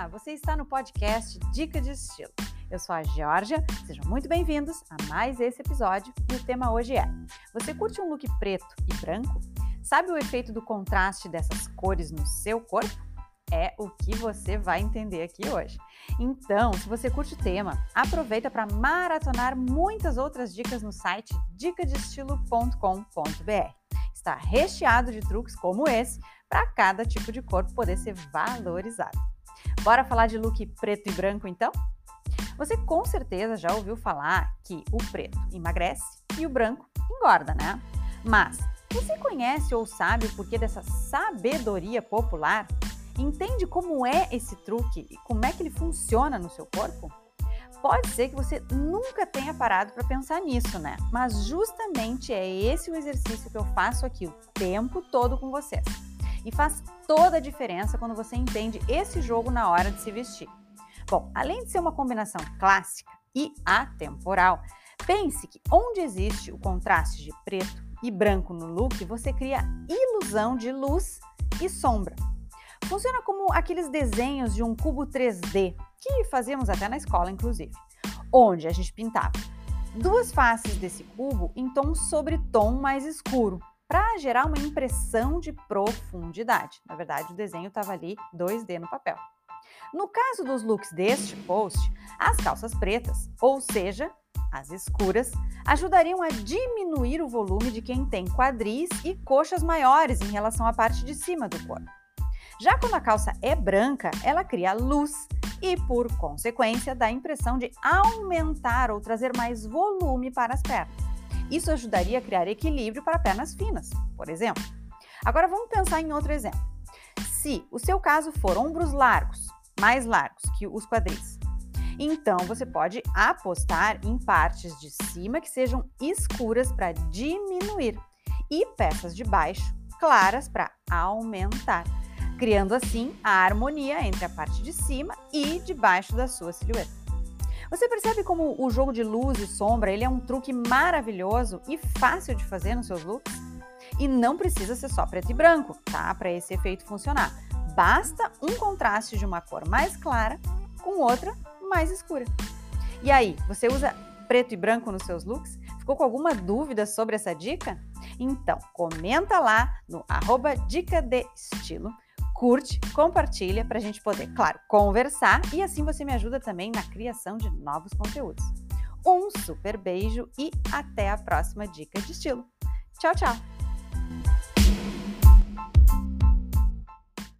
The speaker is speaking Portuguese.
Olá, você está no podcast Dica de Estilo. Eu sou a Georgia, sejam muito bem-vindos a mais esse episódio e o tema hoje é: Você curte um look preto e branco? Sabe o efeito do contraste dessas cores no seu corpo? É o que você vai entender aqui hoje. Então, se você curte o tema, aproveita para maratonar muitas outras dicas no site dicadestilo.com.br. Está recheado de truques como esse para cada tipo de corpo poder ser valorizado. Bora falar de look preto e branco então? Você com certeza já ouviu falar que o preto emagrece e o branco engorda, né? Mas você conhece ou sabe o porquê dessa sabedoria popular? Entende como é esse truque e como é que ele funciona no seu corpo? Pode ser que você nunca tenha parado para pensar nisso, né? Mas justamente é esse o exercício que eu faço aqui o tempo todo com vocês. E faz toda a diferença quando você entende esse jogo na hora de se vestir. Bom, além de ser uma combinação clássica e atemporal, pense que onde existe o contraste de preto e branco no look, você cria ilusão de luz e sombra. Funciona como aqueles desenhos de um cubo 3D, que fazíamos até na escola, inclusive, onde a gente pintava duas faces desse cubo em tom sobre tom mais escuro, para gerar uma impressão de profundidade. Na verdade, o desenho estava ali 2D no papel. No caso dos looks deste post, as calças pretas, ou seja, as escuras, ajudariam a diminuir o volume de quem tem quadris e coxas maiores em relação à parte de cima do corpo. Já quando a calça é branca, ela cria luz e, por consequência, dá a impressão de aumentar ou trazer mais volume para as pernas. Isso ajudaria a criar equilíbrio para pernas finas, por exemplo. Agora vamos pensar em outro exemplo. Se o seu caso for ombros largos, mais largos que os quadris, então você pode apostar em partes de cima que sejam escuras para diminuir e peças de baixo claras para aumentar, criando assim a harmonia entre a parte de cima e de baixo da sua silhueta. Você percebe como o jogo de luz e sombra ele é um truque maravilhoso e fácil de fazer nos seus looks? E não precisa ser só preto e branco, tá? Para esse efeito funcionar. Basta um contraste de uma cor mais clara com outra mais escura. E aí, você usa preto e branco nos seus looks? Ficou com alguma dúvida sobre essa dica? Então, comenta lá no arroba dica de estilo curte, compartilha para a gente poder, claro, conversar e assim você me ajuda também na criação de novos conteúdos. Um super beijo e até a próxima dica de estilo. Tchau, tchau!